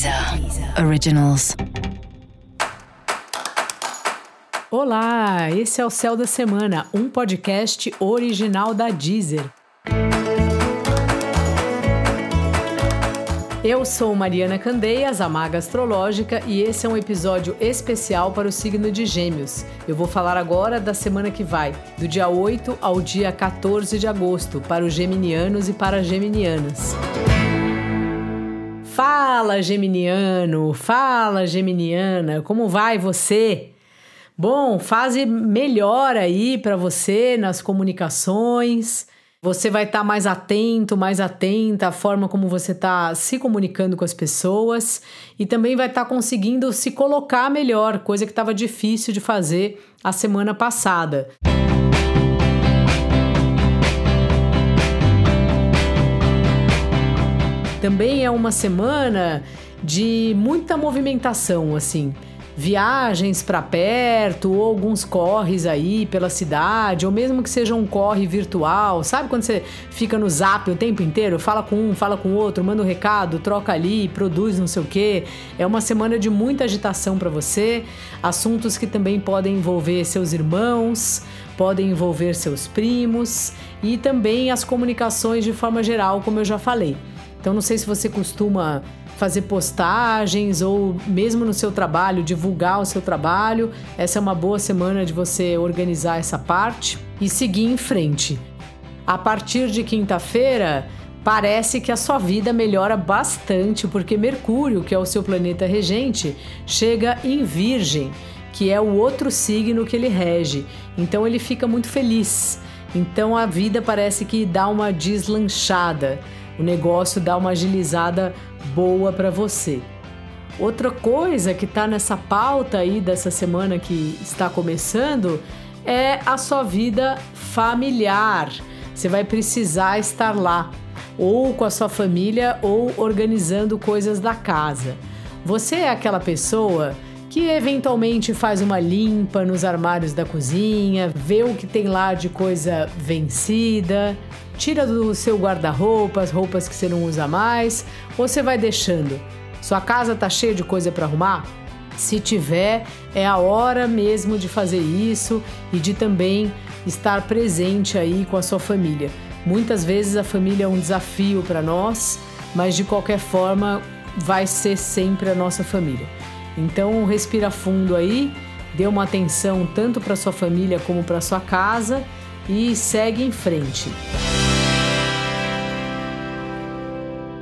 Deezer Originals. Olá, esse é o Céu da Semana, um podcast original da Deezer. Eu sou Mariana Candeias, a Maga Astrológica, e esse é um episódio especial para o signo de Gêmeos. Eu vou falar agora da semana que vai, do dia 8 ao dia 14 de agosto, para os geminianos e para as geminianas. Fala, geminiano! Fala, geminiana! Como vai você? Bom, fase melhor aí para você nas comunicações. Você vai estar tá mais atento, mais atenta à forma como você está se comunicando com as pessoas e também vai estar tá conseguindo se colocar melhor, coisa que estava difícil de fazer a semana passada. Também é uma semana de muita movimentação, assim viagens para perto, ou alguns corres aí pela cidade, ou mesmo que seja um corre virtual, sabe quando você fica no zap o tempo inteiro, fala com um, fala com outro, manda um recado, troca ali, produz não sei o quê. É uma semana de muita agitação para você, assuntos que também podem envolver seus irmãos, podem envolver seus primos e também as comunicações de forma geral, como eu já falei. Então não sei se você costuma fazer postagens ou mesmo no seu trabalho divulgar o seu trabalho. Essa é uma boa semana de você organizar essa parte e seguir em frente. A partir de quinta-feira, parece que a sua vida melhora bastante, porque Mercúrio, que é o seu planeta regente, chega em Virgem, que é o outro signo que ele rege. Então ele fica muito feliz. Então a vida parece que dá uma deslanchada o negócio dá uma agilizada boa para você. Outra coisa que está nessa pauta aí dessa semana que está começando é a sua vida familiar. Você vai precisar estar lá, ou com a sua família, ou organizando coisas da casa. Você é aquela pessoa que eventualmente faz uma limpa nos armários da cozinha, vê o que tem lá de coisa vencida, tira do seu guarda-roupa as roupas que você não usa mais, ou você vai deixando? Sua casa tá cheia de coisa para arrumar? Se tiver, é a hora mesmo de fazer isso e de também estar presente aí com a sua família. Muitas vezes a família é um desafio para nós, mas de qualquer forma vai ser sempre a nossa família. Então respira fundo aí, dê uma atenção tanto para sua família como para sua casa e segue em frente.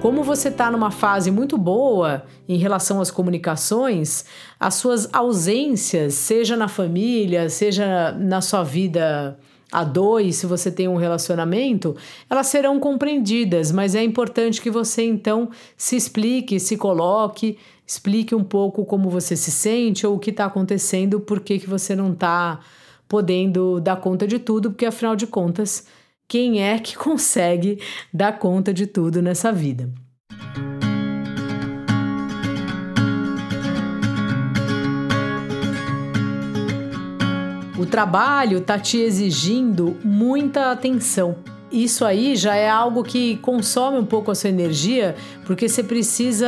Como você está numa fase muito boa em relação às comunicações, as suas ausências, seja na família, seja na sua vida a dois, se você tem um relacionamento, elas serão compreendidas, mas é importante que você então se explique, se coloque, explique um pouco como você se sente ou o que está acontecendo, por que, que você não está podendo dar conta de tudo, porque afinal de contas quem é que consegue dar conta de tudo nessa vida. O trabalho está te exigindo muita atenção isso aí já é algo que consome um pouco a sua energia, porque você precisa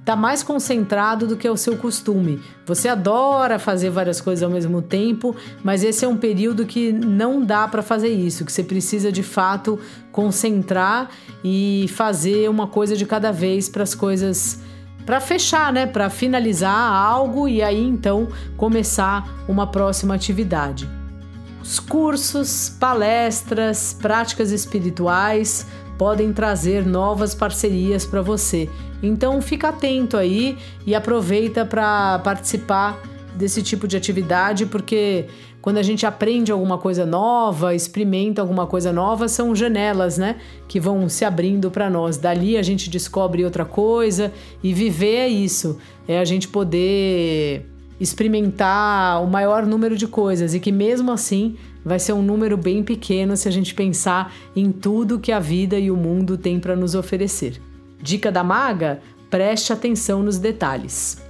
estar tá mais concentrado do que é o seu costume. Você adora fazer várias coisas ao mesmo tempo, mas esse é um período que não dá para fazer isso, que você precisa de fato concentrar e fazer uma coisa de cada vez para as coisas para fechar, né, para finalizar algo e aí então começar uma próxima atividade. Os cursos, palestras, práticas espirituais podem trazer novas parcerias para você. Então fica atento aí e aproveita para participar desse tipo de atividade, porque quando a gente aprende alguma coisa nova, experimenta alguma coisa nova, são janelas, né, que vão se abrindo para nós. Dali a gente descobre outra coisa e viver é isso, é a gente poder experimentar o maior número de coisas e que mesmo assim vai ser um número bem pequeno se a gente pensar em tudo que a vida e o mundo têm para nos oferecer. Dica da maga: preste atenção nos detalhes.